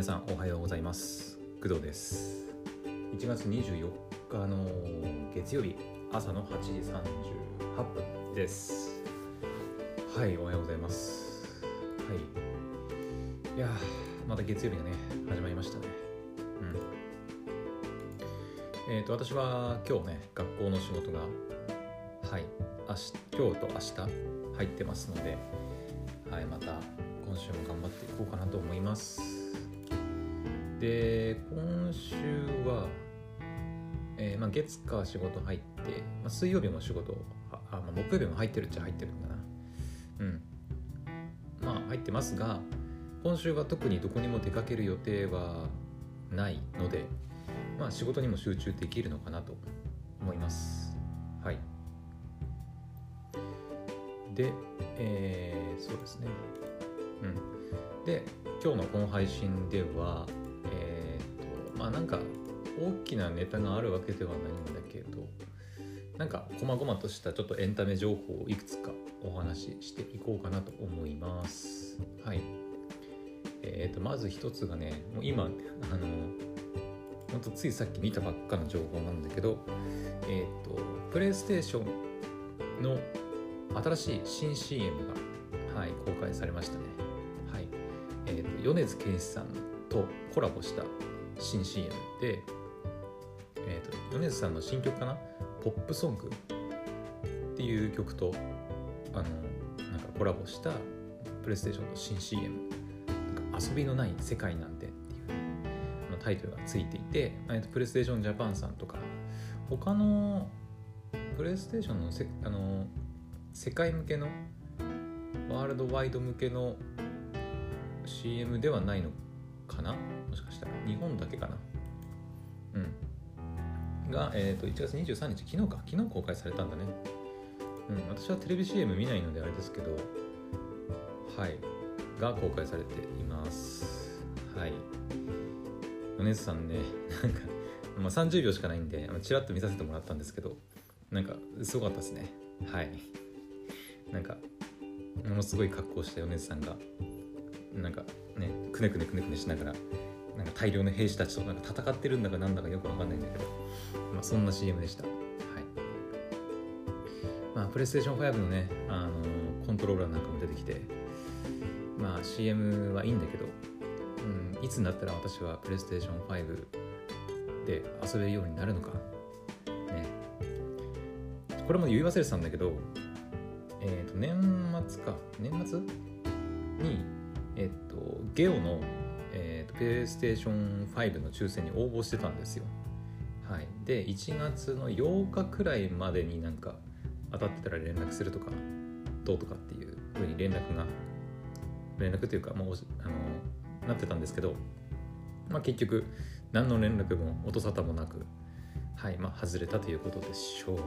皆さんおはようございます。工藤です。1月24日の月曜日朝の8時38分です。はいおはようございます。はい。いやーまた月曜日がね始まりましたね。うん。えっ、ー、と私は今日ね学校の仕事がはい明日今日と明日入ってますのではいまた今週も頑張っていこうかなと思います。で今週は、えー、まあ、月火仕事入って、まあ、水曜日も仕事あ、まあ、木曜日も入ってるっちゃ入ってるんだな。うん。まあ入ってますが今週は特にどこにも出かける予定はないのでまあ仕事にも集中できるのかなと思います。はい。で、えー、そうですね。うん。で今日のこの配信ではまあなんか大きなネタがあるわけではないんだけどなんか細々としたちょっとエンタメ情報をいくつかお話ししていこうかなと思います。はい。えーとまず一つがねもう今あのほんとついさっき見たばっかの情報なんだけどえっ、ー、とプレイステーションの新しい新 CM が、はい、公開されましたね。はい。えーと米津玄師さんとコラボした新 CM で、えーと、米津さんの新曲かな「ポップソング」っていう曲とあのなんかコラボしたプレイステーションの新 CM「遊びのない世界なんて」っていうのタイトルがついていて、えーと、プレイステーションジャパンさんとか他のプレイステーションのせあの世界向けのワールドワイド向けの CM ではないのかな？もしかしたら。日本だけかな？うん。が、えーと、1月23日昨日か。昨日公開されたんだね。うん。私はテレビ CM 見ないのであれですけどはい。が公開されています。はい。米津さんねなんか、まあ、30秒しかないんでちらっと見させてもらったんですけどなんかすごかったですね。はい。なんかものすごい格好した米津さんがなんかくねくねくねくねしながらなんか大量の兵士たちとなんか戦ってるんだかなんだかよくわかんないんだけど、まあ、そんな CM でした。はい。まあ、プレイステーション5のね、あのコントローラーなんかも出てきて、まあ CM はいいんだけど、うん、いつになったら私はプレイステーション5で遊べるようになるのか。ね。これも言い忘れてたんだけど、えっ、ー、と、年末か、年末に、ゲオのえーと、プレイステーション5の抽選に応募してたんですよ。はい、で1月の8日くらいまでになんか当たってたら連絡するとかどうとかっていうふうに連絡が連絡というかもうあのなってたんですけど、まあ、結局何の連絡も音沙汰もなくはいまあ外れたということでしょう。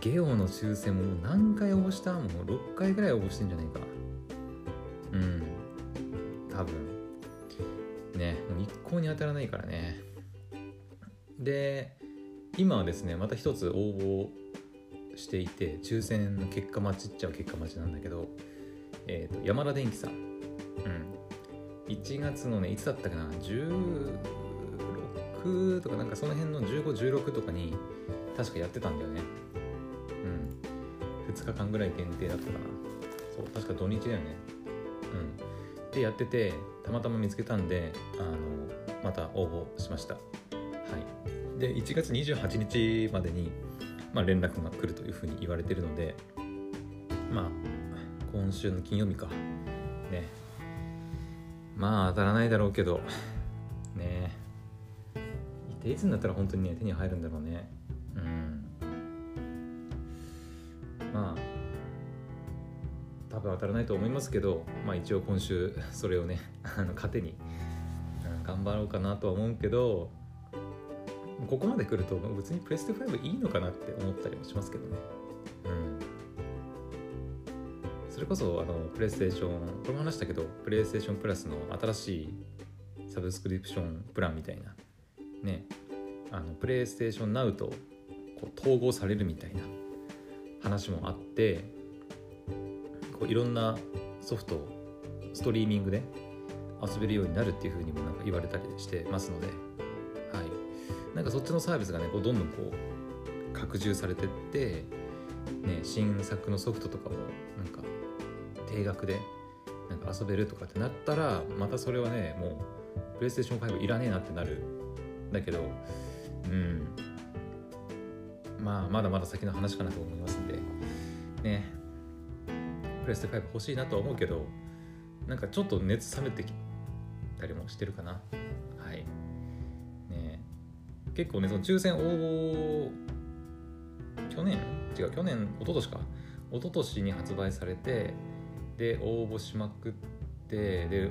ゲオの抽選も何回応募した？もう6回ぐらい応募してんじゃないか。うん。多分。ねもう一向に当たらないからね。で今はですねまた一つ応募していて抽選の結果待ちっちゃう結果待ちなんだけど、えーと、山田電機さん、うん、1月のねいつだったかな？16とかなんかその辺の1516とかに確かやってたんだよね。うん。2日間ぐらい限定だったかな。そう確か土日だよね。うん。でやっててたまたま見つけたんであのまた応募しました。はい。で1月28日までに、まあ、連絡が来るというふうに言われてるのでまあ今週の金曜日か。ね。まあ当たらないだろうけど。ね。えいつになったら本当にね手に入るんだろうね。当たらないと思いますけど、まあ、一応今週それをね あの糧に、頑張ろうかなとは思うけどここまで来ると別にプレステ5いいのかなって思ったりもしますけどね。うん。それこそあのプレイステーション、これも話したけど、プレイステーションプラスの新しいサブスクリプションプランみたいな、ね、あのプレイステーションナウとこう統合されるみたいな話もあって、こういろんなソフトをストリーミングで遊べるようになるっていうふうにもなんか言われたりしてますので、はい、なんかそっちのサービスがねこうどんどんこう拡充されてって、ね、新作のソフトとかもなんか定額でなんか遊べるとかってなったらまたそれはねもうプレイステーション5いらねえなってなるんだけどうん。まあまだまだ先の話かなと思いますんでね。レステ5欲しいなとは思うけどなんかちょっと熱冷めてきたりもしてるかな。はい。ね。結構ねその抽選応募去年？違う去年一昨年か。一昨年に発売されてで応募しまくってで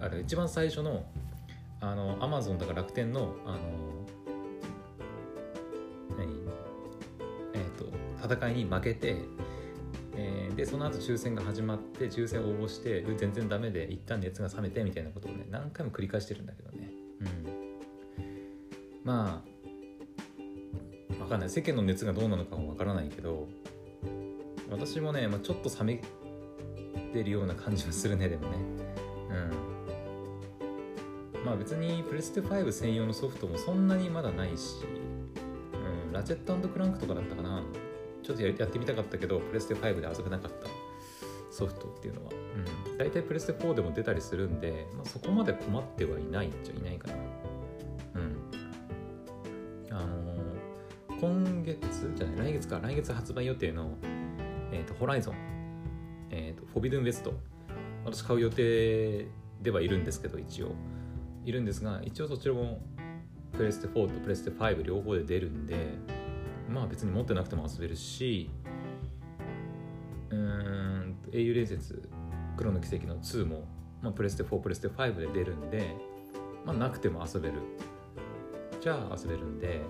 あれ一番最初のあのアマゾンとから楽天のあの何？えっ、ー、と戦いに負けて、でその後抽選が始まって抽選応募して全然ダメで一旦熱が冷めてみたいなことをね何回も繰り返してるんだけどね。うん。まあ分かんない。世間の熱がどうなのかも分からないけど私もね、まあ、ちょっと冷めてるような感じはするねでもね。うん。まあ別にプレステ5専用のソフトもそんなにまだないし、うん、ラチェットクランクとかだったかな。ちょっとやってみたかったけどプレステ5で遊べなかった。ソフトっていうのは、うん、大体プレステ4でも出たりするんで、まあ、そこまで困ってはいないっちゃいないかな。うん。あのー、今月じゃない来月か。来月発売予定の、えーと、ホライゾン、えーと、フォビドゥンウェスト。私買う予定ではいるんですけど一応。いるんですが一応そちらもプレステ4とプレステ5両方で出るんでまあ別に持ってなくても遊べるしうん英雄伝説黒の奇跡の2も、まあ、プレステ4プレステ5で出るんで、まあ、なくても遊べる。じゃあ遊べるんでね。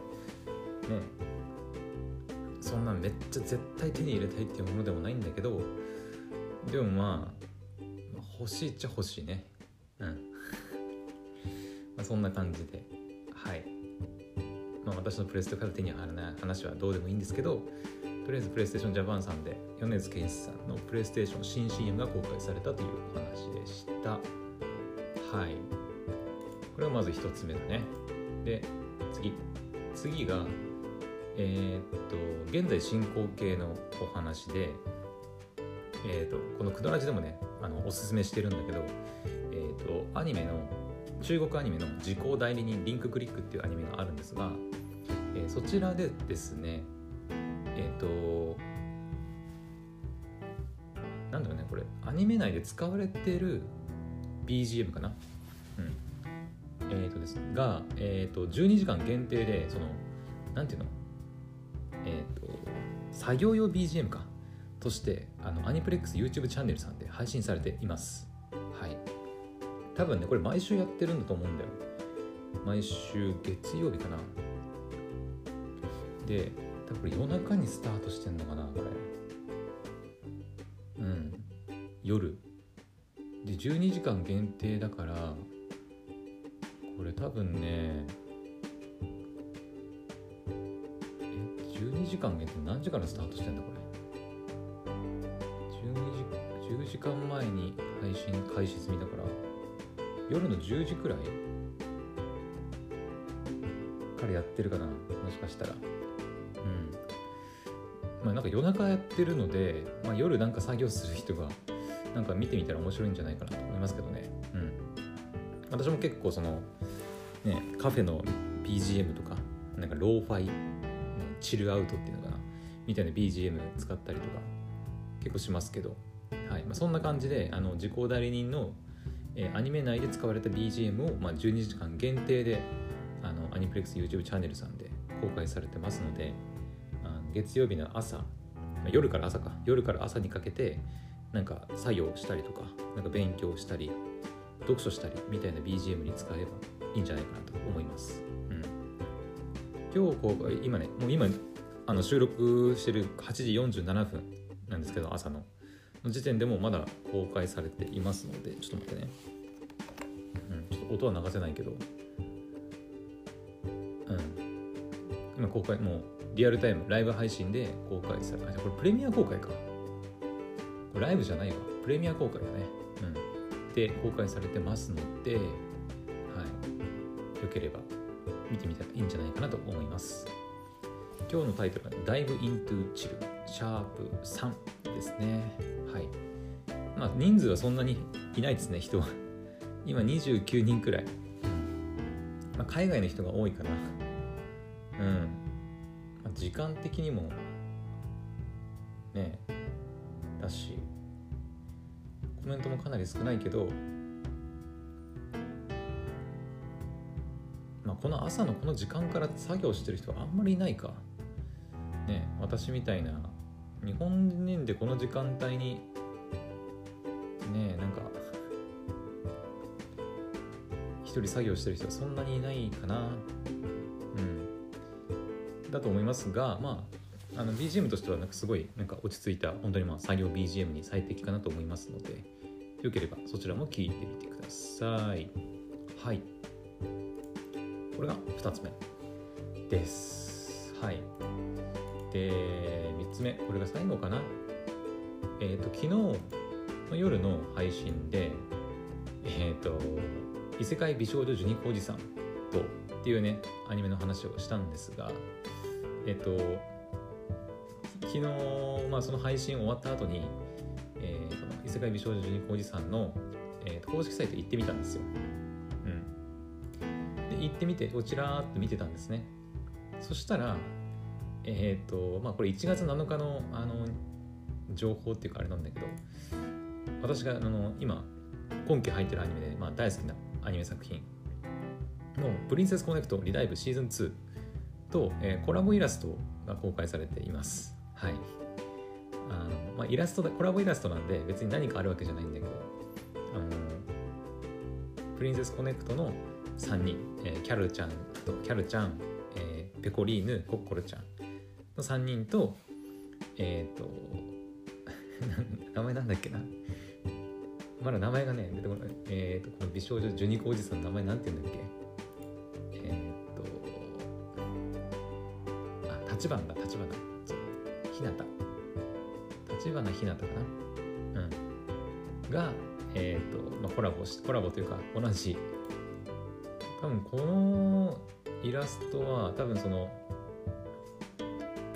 そんなめっちゃ絶対手に入れたいっていうものでもないんだけどでもまあ欲しいっちゃ欲しいね。うん。まあそんな感じで。はい。まあ、私のプレステ5手に入らない話はどうでもいいんですけどとりあえずプレイステーションジャパンさんで米津玄師さんのプレイステーション新 CM が公開されたというお話でした。はい。これはまず1つ目だね。で次。次がえー、っと現在進行形のお話でえー、っとこのクドラジでもねあのおすすめしてるんだけどえー、っとアニメの中国アニメの時効代理人リンククリックっていうアニメがあるんですが、えー、そちらでですねえっ、ー、となんだろうねこれアニメ内で使われてる BGM かな？うん。えっ、ー、とですが、えーと、12時間限定でそのなんていうの？えっ、と作業用 BGM か？としてあのアニプレックス YouTube チャンネルさんで配信されています。はい。多分ねこれ毎週やってるんだと思うんだよ。毎週月曜日かな？で多分夜中にスタートしてんのかなこれ。うん。夜。で12時間限定だからこれ多分ねえ12時間限定何時からスタートしてんだこれ。12時10時間前に配信開始済みだから夜の10時くらいからやってるかなもしかしたら。まあなんか夜中やってるので、まあ、夜なんか作業する人がなんか見てみたら面白いんじゃないかなと思いますけどね。うん。私も結構そのねカフェの BGM とかなんかローファイ、ね、チルアウトっていうのかなみたいな BGM 使ったりとか結構しますけど。はい。まあ、そんな感じであの時効代理人のえー、アニメ内で使われた BGM を、まあ、12時間限定であのアニプレックス YouTube チャンネルさんで公開されてますので月曜日の朝、ま、夜から朝か。夜から朝にかけてなんか作業したりとかなんか勉強したり読書したりみたいな BGM に使えばいいんじゃないかなと思います、うん、今日公開今ねもう今あの収録してる8時47分なんですけど朝の。の時点でもまだ公開されていますのでちょっと待ってね、うん、ちょっと音は流せないけど。今公開もうリアルタイムライブ配信で公開されあこれプレミア公開か。これライブじゃないわ。プレミア公開だね。て公開されてますので、はい、よければ見てみたらいいんじゃないかなと思います。今日のタイトルは Dive into Chill シャープ3ですね。はい。まあ人数はそんなにいないですね人は。今29人くらい、まあ、海外の人が多いかな。うん、時間的にもねだしコメントもかなり少ないけどまあこの朝のこの時間から作業してる人はあんまりいないか。ね私みたいな日本人でこの時間帯にねなんか一人作業してる人はそんなにいないかなだと思いますがまああの BGM としてはなんかすごいなんか落ち着いた本当にまあ作業 BGM に最適かなと思いますのでよければそちらも聞いてみてください。はい。これが2つ目です。はい。で3つ目。これが最後かな。えっ、ー、と昨日の夜の配信でえっ、ー、と異世界美少女ジュニコおじさんとっていうねアニメの話をしたんですがえっ、と昨日、まあ、その配信終わった後に、えー、その異世界美少女ジュニコおじさんの、えー、公式サイト行ってみたんですよ。うん、で行ってみてこちらって見てたんですね。そしたらえっ、ー、とまあこれ1月7日のあの情報っていうかあれなんだけど私があの今今期入ってるアニメで、まあ、大好きなアニメ作品の「プリンセスコネクトリダイブシーズン2」と、えー、コラボイラストが公開されています。はい。あのまあ、イラストだコラボイラストなんで別に何かあるわけじゃないんだけど、あのプリンセスコネクトの3人、えー、キャルちゃんとキャルちゃん、えー、ペコリーヌコッコロちゃんの3人とえっ、ー、と 名前なんだっけな？まだ名前がね出てこないえっ、ー、とこの美少女ジュニコおじさんの名前なんて言うんだっけ？立花だ立花。そう。ひなた。立花ひなたかな？うん。がえっ、と、まあ、コラボしコラボというか同じ。多分このイラストは多分その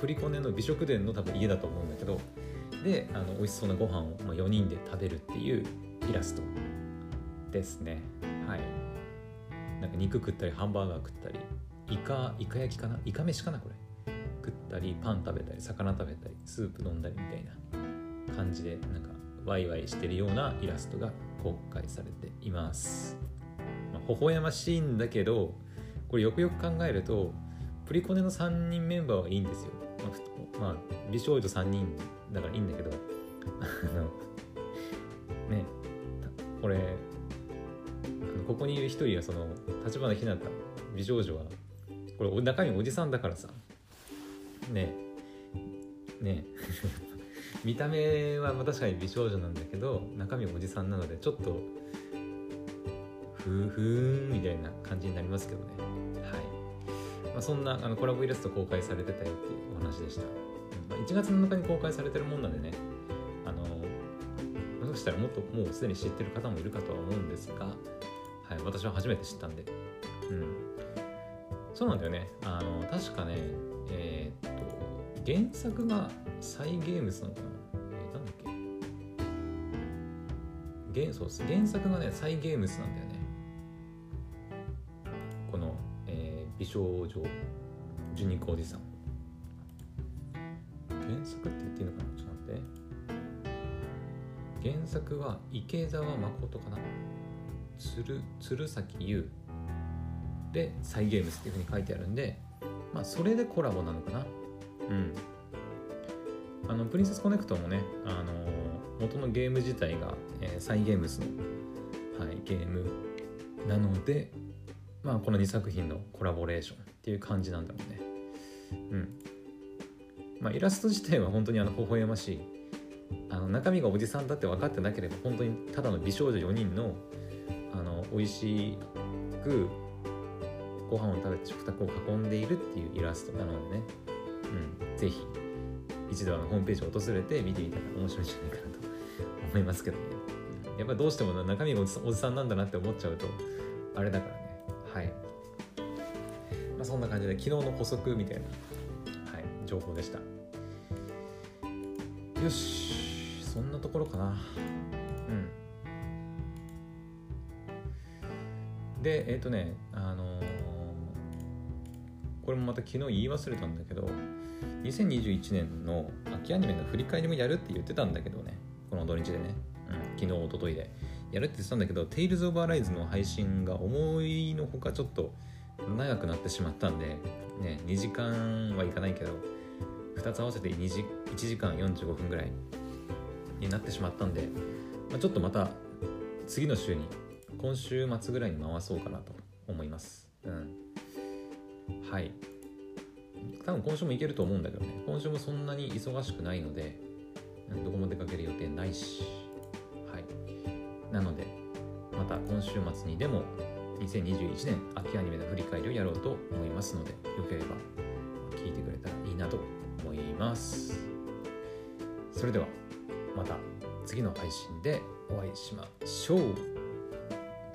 プリコネの美食殿の多分家だと思うんだけどであの美味しそうなご飯を、まあ、4人で食べるっていうイラストですね。はい。なんか肉食ったりハンバーガー食ったりイカイカ焼きかな？イカ飯かなこれ。食ったりパン食べたり魚食べたりスープ飲んだりみたいな感じでなんかワイワイしてるようなイラストが公開されています、まあ、微笑ましいんだけどこれよくよく考えるとプリコネの3人メンバーはいいんですよ。まあ、まあ、美少女3人だからいいんだけどあのねこれここにいる一人はその立花ひなた美少女はこれ中身おじさんだからさ。ねね 見た目は確かに美少女なんだけど中身おじさんなのでちょっとふーふーんみたいな感じになりますけどね。はい。まあ、そんなあのコラボイラスト公開されてたよっていうお話でした、まあ、1月7日に公開されてるもんなんでね。あのもしかしたらもっともうすでに知ってる方もいるかとは思うんですが、はい、私は初めて知ったんで。うん。そうなんだよね。あの確かねえー、っと原作がサイ・ゲームスなのかなえ、なんだっけ？原そうす。原作がねサイ・ゲームスなんだよね。この、えー美少女ジュニコおじさん。原作って言っていいのかな？ちょっと待って。原作は池澤誠かな？鶴鶴崎優。でサイ・ゲームスっていうふうに書いてあるんでまあそれでコラボなのかな？うんあのプリンセスコネクトもねあの元のゲーム自体が、えー、サイ・ゲームスの、はい、ゲームなのでまあ、この2作品のコラボレーションっていう感じなんだろうね。うん。まあ、イラスト自体は本当にあの微笑ましい。あの中身がおじさんだって分かってなければ本当にただの美少女4人のあの美味しくご飯を食べて食卓を囲んでいるっていうイラストなのでね、うん、ぜひ一度あのホームページを訪れて見てみたら面白いんじゃないかなと思いますけどね。やっぱどうしても中身がおじさんなんだなって思っちゃうとあれだからね。はい、まあ、そんな感じで昨日の補足みたいな、はい、情報でした。よし。そんなところかな。うん。でえっ、ー、とね、これもまた昨日言い忘れたんだけど2021年の秋アニメの振り返りもやるって言ってたんだけどね。この土日でね、うん、昨日一昨日で。やるって言ってたんだけど Tales of Arise の配信が思いのほかちょっと長くなってしまったんでね2時間はいかないけど2つ合わせて2時1時間45分ぐらいになってしまったんで、まあ、ちょっとまた次の週に今週末ぐらいに回そうかなと思います。うん。はい。多分今週も行けると思うんだけどね。今週もそんなに忙しくないのでどこも出かける予定ないし。はい。なのでまた今週末にでも2021年秋アニメの振り返りをやろうと思いますのでよければ聞いてくれたらいいなと思います。それではまた次の配信でお会いしましょう。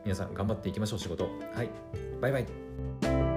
皆さん頑張っていきましょう仕事。はい。バイバイ。